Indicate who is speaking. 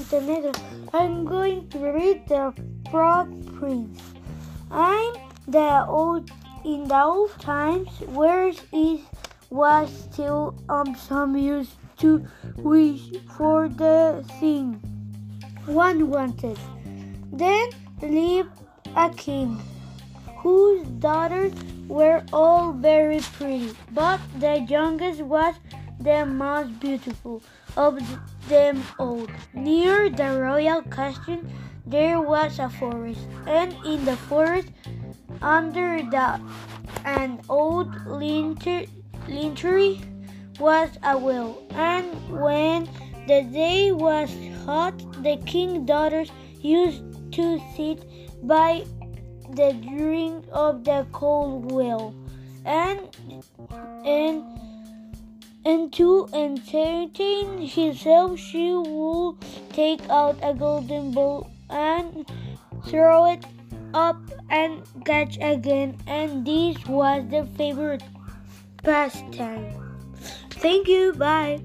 Speaker 1: Montenegro. I'm going to read the Frog Prince. I'm the old in the old times where it was still um some use to wish for the thing one wanted. Then lived a king whose daughters were all very pretty, but the youngest was the most beautiful of them all. Near the royal castle there was a forest, and in the forest, under the an old lin tree, was a well, and when the day was hot, the king's daughters used to sit by the drink of the cold well, and and and to entertain himself, she would take out a golden ball and throw it up and catch again, and this was the favorite pastime. Thank you. Bye.